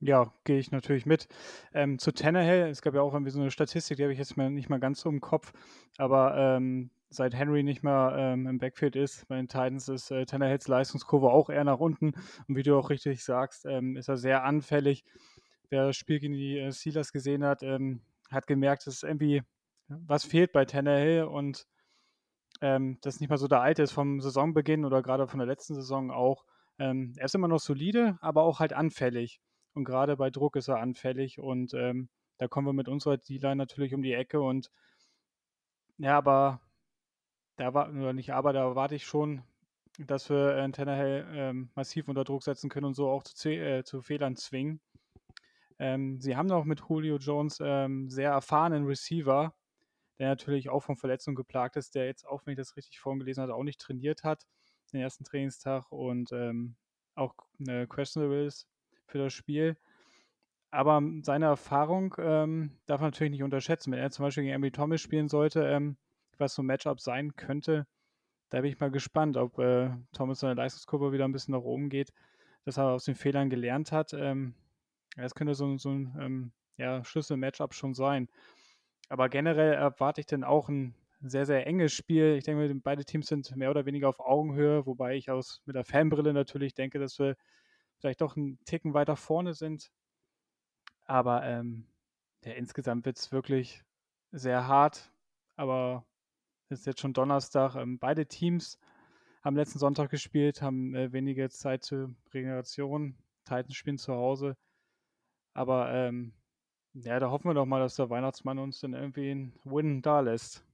Ja, gehe ich natürlich mit. Ähm, zu Tannehill, es gab ja auch irgendwie so eine Statistik, die habe ich jetzt mal nicht mal ganz so im Kopf, aber ähm, seit Henry nicht mehr ähm, im Backfield ist, bei den Titans ist äh, Tannehills Leistungskurve auch eher nach unten. Und wie du auch richtig sagst, ähm, ist er sehr anfällig. Wer das Spiel gegen die äh, Steelers gesehen hat, ähm, hat gemerkt, dass irgendwie was fehlt bei Tannehill und ähm, das nicht mal so der alte ist vom Saisonbeginn oder gerade von der letzten Saison auch. Ähm, er ist immer noch solide, aber auch halt anfällig. Und gerade bei Druck ist er anfällig und ähm, da kommen wir mit unserer D-Line natürlich um die Ecke und ja, aber da war, oder nicht, aber da erwarte ich schon, dass wir äh, Tannehill ähm, massiv unter Druck setzen können und so auch zu, äh, zu Fehlern zwingen. Ähm, sie haben auch mit Julio Jones ähm, sehr erfahrenen Receiver, der natürlich auch von Verletzungen geplagt ist, der jetzt auch, wenn ich das richtig vorhin gelesen habe, auch nicht trainiert hat, den ersten Trainingstag und ähm, auch äh, questionable ist für das Spiel. Aber seine Erfahrung ähm, darf man natürlich nicht unterschätzen. Wenn er zum Beispiel gegen Emily Thomas spielen sollte, ähm, was so ein Matchup sein könnte, da bin ich mal gespannt, ob äh, Thomas seine Leistungskurve wieder ein bisschen nach oben geht, dass er aus den Fehlern gelernt hat. Ähm, das könnte so, so ein ähm, ja, Schlüssel-Matchup schon sein. Aber generell erwarte ich dann auch ein sehr, sehr enges Spiel. Ich denke, beide Teams sind mehr oder weniger auf Augenhöhe, wobei ich aus mit der Fanbrille natürlich denke, dass wir vielleicht doch einen Ticken weiter vorne sind. Aber ähm, ja, insgesamt wird es wirklich sehr hart. Aber es ist jetzt schon Donnerstag. Ähm, beide Teams haben letzten Sonntag gespielt, haben äh, wenige Zeit zur Regeneration. Titans spielen zu Hause. Aber ähm, ja, da hoffen wir doch mal, dass der Weihnachtsmann uns dann irgendwie einen Win da lässt.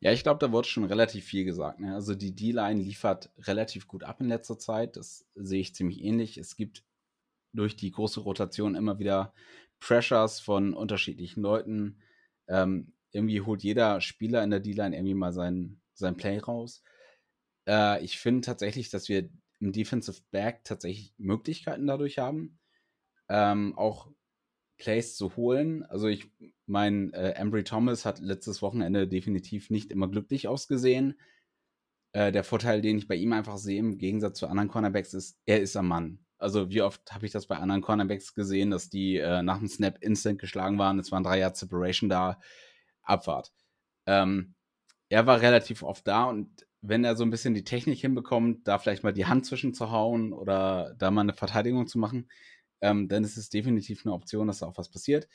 Ja, ich glaube, da wurde schon relativ viel gesagt. Ne? Also die D-Line liefert relativ gut ab in letzter Zeit. Das sehe ich ziemlich ähnlich. Es gibt durch die große Rotation immer wieder Pressures von unterschiedlichen Leuten. Ähm, irgendwie holt jeder Spieler in der D-Line irgendwie mal sein, sein Play raus. Äh, ich finde tatsächlich, dass wir im Defensive Back tatsächlich Möglichkeiten dadurch haben. Ähm, auch Plays zu holen. Also ich mein äh, Embry Thomas hat letztes Wochenende definitiv nicht immer glücklich ausgesehen. Äh, der Vorteil, den ich bei ihm einfach sehe, im Gegensatz zu anderen Cornerbacks, ist, er ist am Mann. Also wie oft habe ich das bei anderen Cornerbacks gesehen, dass die äh, nach dem Snap instant geschlagen waren, es waren drei Jahre Separation da, Abfahrt. Ähm, er war relativ oft da und wenn er so ein bisschen die Technik hinbekommt, da vielleicht mal die Hand zwischen zu hauen oder da mal eine Verteidigung zu machen, ähm, dann ist es definitiv eine Option, dass da auch was passiert.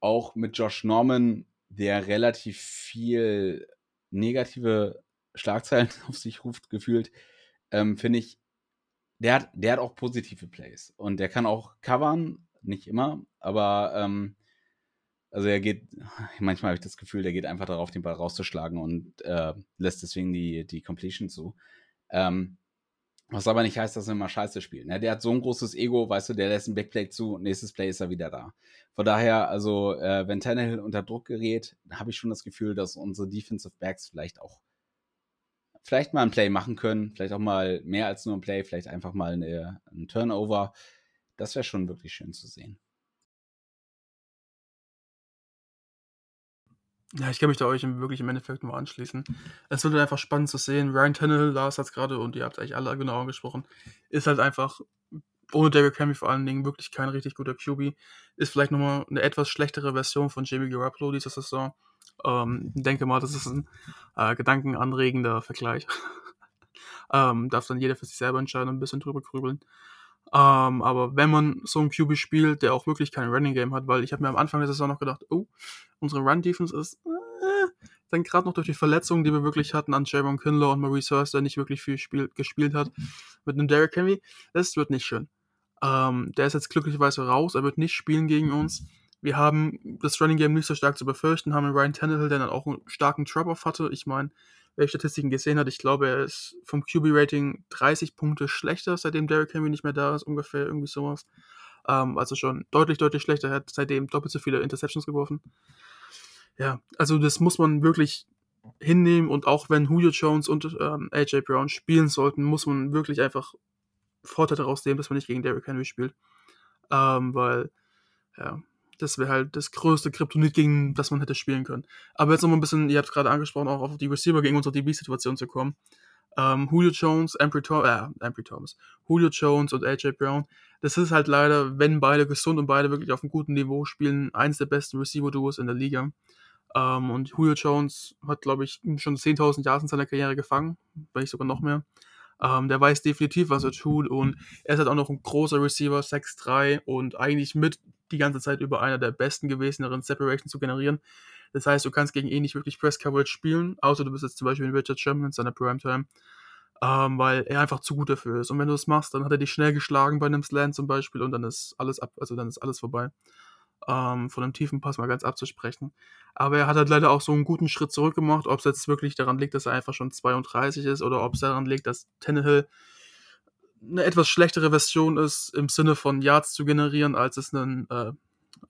Auch mit Josh Norman, der relativ viel negative Schlagzeilen auf sich ruft, gefühlt, ähm, finde ich, der hat, der hat auch positive Plays und der kann auch covern, nicht immer, aber ähm, also er geht, manchmal habe ich das Gefühl, der geht einfach darauf, den Ball rauszuschlagen und äh, lässt deswegen die, die Completion zu. Ähm, was aber nicht heißt, dass er immer scheiße spielt. Ne? Der hat so ein großes Ego, weißt du, der lässt ein Backplay zu, nächstes Play ist er wieder da. Von daher, also, äh, wenn Tannehill unter Druck gerät, habe ich schon das Gefühl, dass unsere Defensive Backs vielleicht auch vielleicht mal ein Play machen können, vielleicht auch mal mehr als nur ein Play, vielleicht einfach mal eine, ein Turnover. Das wäre schon wirklich schön zu sehen. Ja, ich kann mich da euch wirklich im Endeffekt nur anschließen. Es wird einfach spannend zu sehen. Ryan Tannehill, Lars hat es gerade und ihr habt eigentlich alle genau angesprochen, ist halt einfach ohne Derrick Henry vor allen Dingen wirklich kein richtig guter QB. Ist vielleicht nochmal eine etwas schlechtere Version von Jamie Garoppolo dieser Saison. Ähm, denke mal, das ist ein äh, gedankenanregender Vergleich. ähm, darf dann jeder für sich selber entscheiden und ein bisschen drüber grübeln. Ähm, aber wenn man so einen QB spielt, der auch wirklich kein Running Game hat, weil ich habe mir am Anfang der Saison noch gedacht, oh, unsere Run Defense ist äh, dann gerade noch durch die Verletzungen, die wir wirklich hatten an Javon Kinlaw und Maurice Hurst, der nicht wirklich viel Spiel, gespielt hat, mit einem Derrick Henry, das wird nicht schön. Ähm, der ist jetzt glücklicherweise raus, er wird nicht spielen gegen uns. Wir haben das Running Game nicht so stark zu befürchten, haben Ryan Tannehill, der dann auch einen starken Drop-Off hatte. Ich meine, wer Statistiken gesehen hat, ich glaube, er ist vom QB-Rating 30 Punkte schlechter, seitdem Derrick Henry nicht mehr da ist, ungefähr irgendwie sowas. Ähm, also schon deutlich, deutlich schlechter. Er hat seitdem doppelt so viele Interceptions geworfen. Ja, also das muss man wirklich hinnehmen und auch wenn Julio Jones und ähm, AJ Brown spielen sollten, muss man wirklich einfach Vorteile daraus nehmen, dass man nicht gegen Derrick Henry spielt. Ähm, weil, ja, das wäre halt das größte Kryptonit, gegen das man hätte spielen können. Aber jetzt nochmal ein bisschen, ihr habt es gerade angesprochen, auch auf die Receiver gegen unsere DB-Situation zu kommen. Ähm, Julio Jones, Ambry, Thom äh, Ambry Thomas, Julio Jones und AJ Brown, das ist halt leider, wenn beide gesund und beide wirklich auf einem guten Niveau spielen, eins der besten Receiver-Duos in der Liga. Ähm, und Julio Jones hat, glaube ich, schon 10.000 Jahre in seiner Karriere gefangen, wenn nicht sogar noch mehr. Ähm, der weiß definitiv, was er tut und er ist halt auch noch ein großer Receiver, 6'3 und eigentlich mit die ganze Zeit über einer der besten gewesen, darin Separation zu generieren. Das heißt, du kannst gegen ihn nicht wirklich Press Coverage spielen, außer du bist jetzt zum Beispiel in Richard Sherman in seiner Primetime, ähm, weil er einfach zu gut dafür ist. Und wenn du das machst, dann hat er dich schnell geschlagen bei einem Slant zum Beispiel und dann ist alles ab, also dann ist alles vorbei. Ähm, von einem tiefen Pass mal ganz abzusprechen. Aber er hat halt leider auch so einen guten Schritt zurück gemacht, ob es jetzt wirklich daran liegt, dass er einfach schon 32 ist oder ob es daran liegt, dass Tannehill eine etwas schlechtere Version ist, im Sinne von Yards zu generieren, als es einen, äh,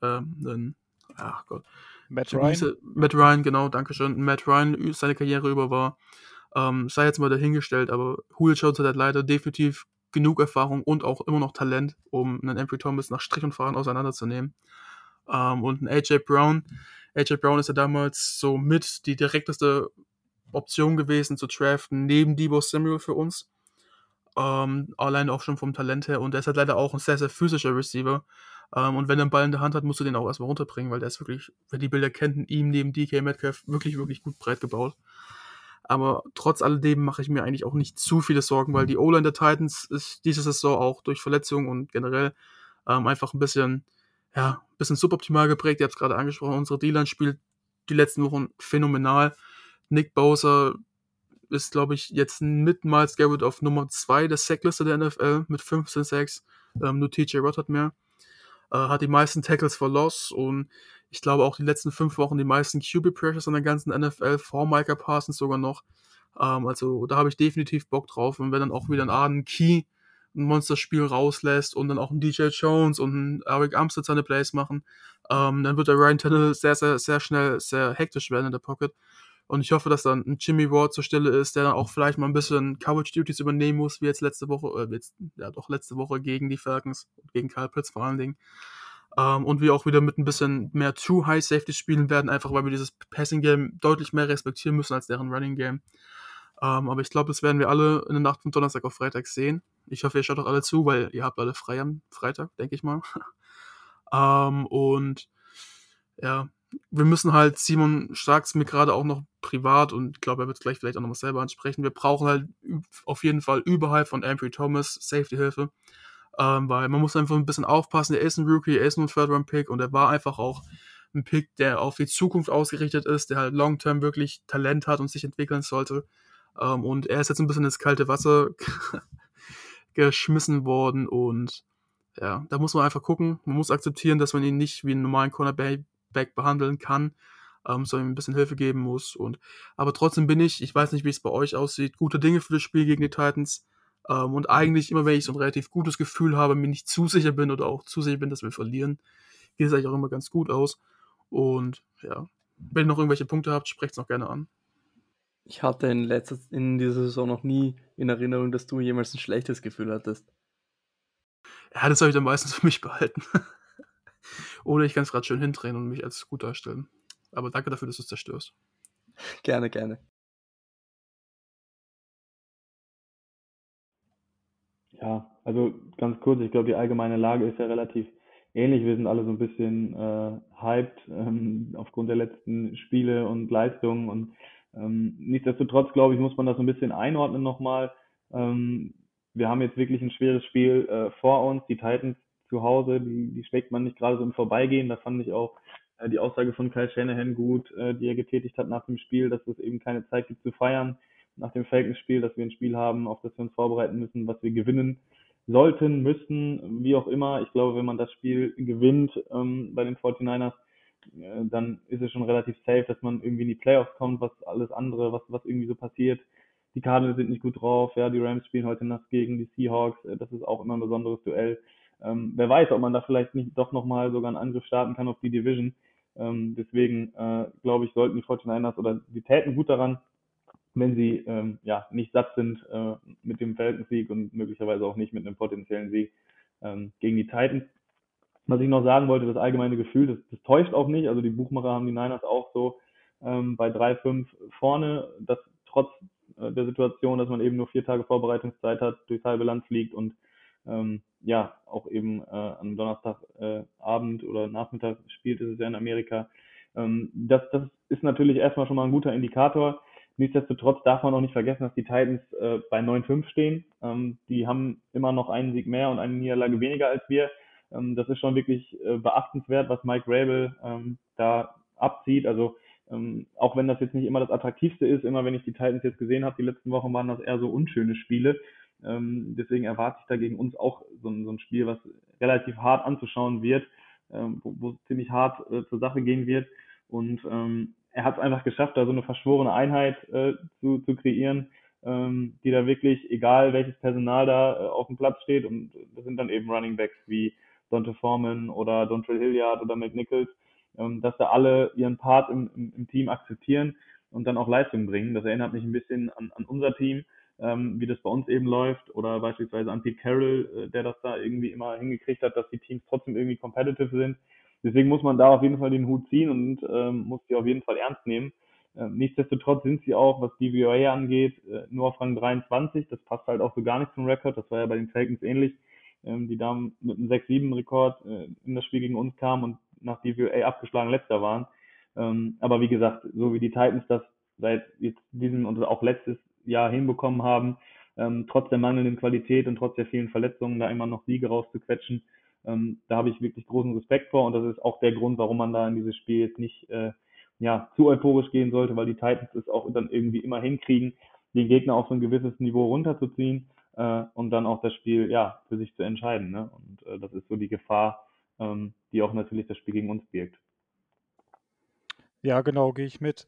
äh, einen ach Gott. Matt Ryan? Matt Ryan, genau, danke schön. Matt Ryan seine Karriere über war. Ähm, sei jetzt mal dahingestellt, aber Julio Jones hat halt leider definitiv genug Erfahrung und auch immer noch Talent, um einen Ambry Thomas nach Strich und Fahren auseinanderzunehmen. Ähm, und ein AJ Brown. AJ Brown ist ja damals so mit die direkteste Option gewesen zu draften, neben Debo Samuel für uns. Ähm, allein auch schon vom Talent her. Und der ist halt leider auch ein sehr, sehr physischer Receiver. Ähm, und wenn er einen Ball in der Hand hat, musst du den auch erstmal runterbringen, weil der ist wirklich, wer die Bilder kennt, ihm neben DK Metcalf wirklich, wirklich gut breit gebaut. Aber trotz alledem mache ich mir eigentlich auch nicht zu viele Sorgen, weil die O-Line der Titans ist diese Saison auch durch Verletzungen und generell ähm, einfach ein bisschen, ja, ein bisschen suboptimal geprägt. Ihr habt es gerade angesprochen, unsere D-Line spielt die letzten Wochen phänomenal. Nick Bowser ist, glaube ich, jetzt mit Garrett auf Nummer 2 der Sackliste der NFL mit 15 Sacks. Ähm, nur TJ Watt hat mehr. Äh, hat die meisten Tackles for Loss und ich glaube auch die letzten fünf Wochen die meisten QB Pressures in der ganzen NFL vor Micah Parsons sogar noch. Ähm, also da habe ich definitiv Bock drauf. Und wenn dann auch wieder ein Arden Key ein Monsterspiel rauslässt und dann auch ein DJ Jones und ein Eric Armstead seine Plays machen, ähm, dann wird der Ryan Tannehill sehr, sehr, sehr schnell sehr hektisch werden in der Pocket. Und ich hoffe, dass dann ein Jimmy Ward zur Stelle ist, der dann auch vielleicht mal ein bisschen Coverage Duties übernehmen muss, wie jetzt letzte Woche, äh, jetzt, ja doch letzte Woche gegen die Falcons, gegen Kyle Pitts vor allen Dingen. Ähm, und wir auch wieder mit ein bisschen mehr True High Safety spielen werden, einfach weil wir dieses Passing Game deutlich mehr respektieren müssen als deren Running Game. Ähm, aber ich glaube, das werden wir alle in der Nacht von Donnerstag auf Freitag sehen. Ich hoffe, ihr schaut auch alle zu, weil ihr habt alle frei am Freitag, denke ich mal. ähm, und ja, wir müssen halt Simon Starks mir gerade auch noch privat und ich glaube, er wird gleich vielleicht auch nochmal selber ansprechen. Wir brauchen halt auf jeden Fall überhalb von Ambry Thomas Safety-Hilfe. Ähm, weil man muss einfach ein bisschen aufpassen. Er ist ein Rookie, er ist ein Third-Round-Pick und er war einfach auch ein Pick, der auf die Zukunft ausgerichtet ist, der halt long-term wirklich Talent hat und sich entwickeln sollte. Ähm, und er ist jetzt ein bisschen ins kalte Wasser geschmissen worden und ja, da muss man einfach gucken. Man muss akzeptieren, dass man ihn nicht wie einen normalen Cornerback behandeln kann, ähm, sondern ihm ein bisschen Hilfe geben muss. Und, aber trotzdem bin ich, ich weiß nicht, wie es bei euch aussieht, gute Dinge für das Spiel gegen die Titans. Ähm, und eigentlich immer, wenn ich so ein relativ gutes Gefühl habe, mir nicht zu sicher bin oder auch zu sicher bin, dass wir verlieren, geht es eigentlich auch immer ganz gut aus. Und ja, wenn ihr noch irgendwelche Punkte habt, sprecht es noch gerne an. Ich hatte in, letzter, in dieser Saison noch nie in Erinnerung, dass du jemals ein schlechtes Gefühl hattest. Ja, das habe ich dann meistens für mich behalten. Oder ich kann es gerade schön hindrehen und mich als gut darstellen. Aber danke dafür, dass du es zerstörst. Gerne, gerne. Ja, also ganz kurz, ich glaube, die allgemeine Lage ist ja relativ ähnlich. Wir sind alle so ein bisschen äh, hyped ähm, aufgrund der letzten Spiele und Leistungen. Und ähm, nichtsdestotrotz, glaube ich, muss man das so ein bisschen einordnen nochmal. Ähm, wir haben jetzt wirklich ein schweres Spiel äh, vor uns. Die Titans zu Hause, die, die schlägt man nicht gerade so im Vorbeigehen. Da fand ich auch äh, die Aussage von Kyle Shanahan gut, äh, die er getätigt hat nach dem Spiel, dass es eben keine Zeit gibt zu feiern nach dem Falcons-Spiel, dass wir ein Spiel haben, auf das wir uns vorbereiten müssen, was wir gewinnen sollten, müssen, wie auch immer. Ich glaube, wenn man das Spiel gewinnt ähm, bei den 49ers, äh, dann ist es schon relativ safe, dass man irgendwie in die Playoffs kommt, was alles andere, was, was irgendwie so passiert. Die Cardinals sind nicht gut drauf, ja, die Rams spielen heute Nacht gegen die Seahawks, äh, das ist auch immer ein besonderes Duell. Ähm, wer weiß, ob man da vielleicht nicht doch nochmal sogar einen Angriff starten kann auf die Division. Ähm, deswegen äh, glaube ich, sollten die 49ers oder die täten gut daran, wenn sie ähm, ja nicht satt sind äh, mit dem Falcons-Sieg und möglicherweise auch nicht mit einem potenziellen Sieg ähm, gegen die Titans. Was ich noch sagen wollte, das allgemeine Gefühl, das, das täuscht auch nicht. Also die Buchmacher haben die Niners auch so ähm, bei 3-5 vorne, dass trotz äh, der Situation, dass man eben nur vier Tage Vorbereitungszeit hat, durchs halbe Land fliegt und ähm, ja, auch eben äh, am Donnerstagabend äh, oder Nachmittag spielt, ist es ja in Amerika. Ähm, das, das ist natürlich erstmal schon mal ein guter Indikator. Nichtsdestotrotz darf man auch nicht vergessen, dass die Titans äh, bei 9-5 stehen. Ähm, die haben immer noch einen Sieg mehr und eine Niederlage weniger als wir. Ähm, das ist schon wirklich äh, beachtenswert, was Mike Rabel ähm, da abzieht. Also ähm, auch wenn das jetzt nicht immer das Attraktivste ist, immer wenn ich die Titans jetzt gesehen habe, die letzten Wochen waren das eher so unschöne Spiele. Ähm, deswegen erwarte ich da gegen uns auch so, so, ein Spiel, was relativ hart anzuschauen wird, ähm, wo, wo ziemlich hart äh, zur Sache gehen wird. Und ähm, er hat es einfach geschafft, da so eine verschworene Einheit äh, zu, zu kreieren, ähm, die da wirklich, egal welches Personal da äh, auf dem Platz steht, und das sind dann eben Running Backs wie Dante Foreman oder Dontrell Hilliard oder McNichols, ähm, dass da alle ihren Part im, im, im Team akzeptieren und dann auch Leistung bringen. Das erinnert mich ein bisschen an, an unser Team, ähm, wie das bei uns eben läuft, oder beispielsweise an Pete Carroll, äh, der das da irgendwie immer hingekriegt hat, dass die Teams trotzdem irgendwie competitive sind Deswegen muss man da auf jeden Fall den Hut ziehen und ähm, muss die auf jeden Fall ernst nehmen. Ähm, nichtsdestotrotz sind sie auch, was die VOA angeht, äh, nur auf Rang 23. Das passt halt auch so gar nicht zum Rekord. Das war ja bei den Falcons ähnlich. Ähm, die da mit einem 6-7-Rekord äh, in das Spiel gegen uns kamen und nach DVA abgeschlagen letzter waren. Ähm, aber wie gesagt, so wie die Titans das seit jetzt diesem und auch letztes Jahr hinbekommen haben, ähm, trotz der mangelnden Qualität und trotz der vielen Verletzungen da immer noch Siege rauszuquetschen, ähm, da habe ich wirklich großen Respekt vor und das ist auch der Grund, warum man da in dieses Spiel jetzt nicht äh, ja, zu euphorisch gehen sollte, weil die Titans es auch dann irgendwie immer hinkriegen, den Gegner auf so ein gewisses Niveau runterzuziehen äh, und dann auch das Spiel ja für sich zu entscheiden. Ne? Und äh, das ist so die Gefahr, ähm, die auch natürlich das Spiel gegen uns birgt. Ja, genau, gehe ich mit.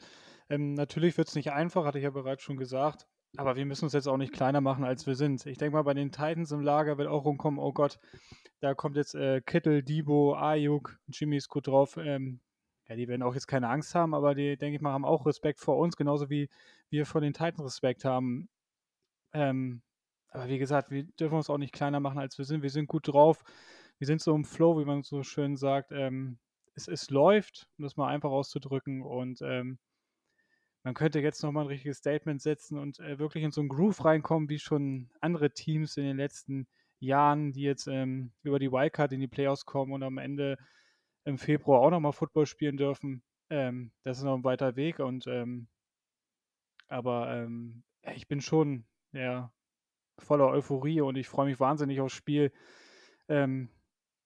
Ähm, natürlich wird es nicht einfach, hatte ich ja bereits schon gesagt. Aber wir müssen uns jetzt auch nicht kleiner machen, als wir sind. Ich denke mal, bei den Titans im Lager wird auch rumkommen, oh Gott, da kommt jetzt äh, Kittel, Debo, Ayuk, Jimmy ist gut drauf. Ähm, ja, die werden auch jetzt keine Angst haben, aber die, denke ich mal, haben auch Respekt vor uns, genauso wie wir vor den Titans Respekt haben. Ähm, aber wie gesagt, wir dürfen uns auch nicht kleiner machen, als wir sind. Wir sind gut drauf. wir sind so im Flow, wie man so schön sagt. Ähm, es, es läuft, um das mal einfach auszudrücken. Und ähm, man könnte jetzt nochmal ein richtiges Statement setzen und äh, wirklich in so einen Groove reinkommen, wie schon andere Teams in den letzten Jahren, die jetzt ähm, über die Wildcard in die Playoffs kommen und am Ende im Februar auch nochmal Football spielen dürfen. Ähm, das ist noch ein weiter Weg und ähm, aber ähm, ich bin schon ja, voller Euphorie und ich freue mich wahnsinnig aufs Spiel. Ähm,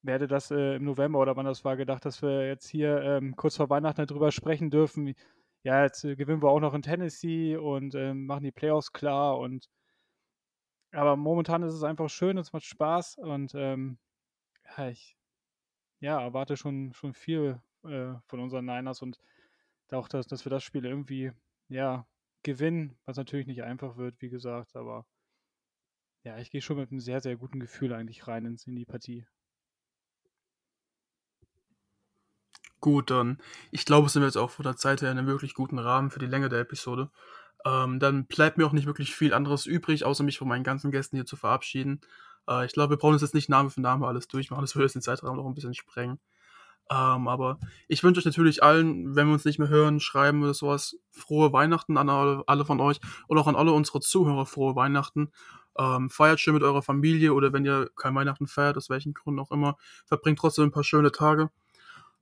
wer hätte das äh, im November oder wann das war gedacht, dass wir jetzt hier ähm, kurz vor Weihnachten darüber sprechen dürfen. Ja, jetzt äh, gewinnen wir auch noch in Tennessee und ähm, machen die Playoffs klar und aber momentan ist es einfach schön, es macht Spaß und ähm, ja, ich ja, erwarte schon, schon viel äh, von unseren Niners und auch, dass, dass wir das Spiel irgendwie ja, gewinnen, was natürlich nicht einfach wird, wie gesagt, aber ja, ich gehe schon mit einem sehr, sehr guten Gefühl eigentlich rein ins, in die Partie. Gut, dann. Ich glaube, sind wir jetzt auch von der Zeit her in einem wirklich guten Rahmen für die Länge der Episode. Ähm, dann bleibt mir auch nicht wirklich viel anderes übrig, außer mich von meinen ganzen Gästen hier zu verabschieden. Äh, ich glaube, wir brauchen jetzt nicht Name für Name alles durchmachen, das würde jetzt den Zeitraum noch ein bisschen sprengen. Ähm, aber ich wünsche euch natürlich allen, wenn wir uns nicht mehr hören, schreiben oder sowas, frohe Weihnachten an alle, alle von euch und auch an alle unsere Zuhörer frohe Weihnachten. Ähm, feiert schön mit eurer Familie oder wenn ihr kein Weihnachten feiert, aus welchen Gründen auch immer, verbringt trotzdem ein paar schöne Tage.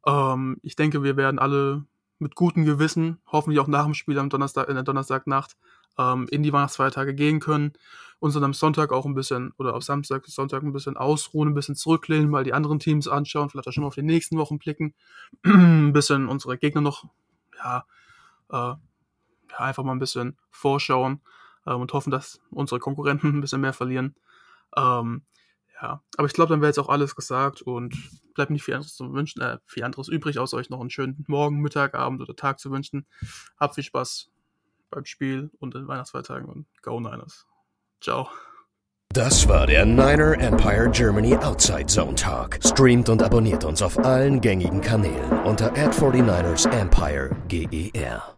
Ähm, ich denke, wir werden alle mit gutem Gewissen, hoffentlich auch nach dem Spiel am Donnerstag, in der Donnerstagnacht, ähm, in die Weihnachtsfeiertage gehen können. Uns dann am Sonntag auch ein bisschen, oder auf Samstag, Sonntag ein bisschen ausruhen, ein bisschen zurücklehnen, mal die anderen Teams anschauen, vielleicht auch schon mal auf die nächsten Wochen blicken, ein bisschen unsere Gegner noch, ja, äh, einfach mal ein bisschen vorschauen äh, und hoffen, dass unsere Konkurrenten ein bisschen mehr verlieren. Ähm, ja, aber ich glaube, dann wäre jetzt auch alles gesagt und bleibt nicht viel anderes zu wünschen, äh, viel anderes übrig, außer euch noch einen schönen Morgen, Mittag, Abend oder Tag zu wünschen. Habt viel Spaß beim Spiel und in Weihnachtsfeiertagen und Go Niners. Ciao. Das war der Niner Empire Germany Outside Zone Talk. Streamt und abonniert uns auf allen gängigen Kanälen unter ad 49 ersempire GER.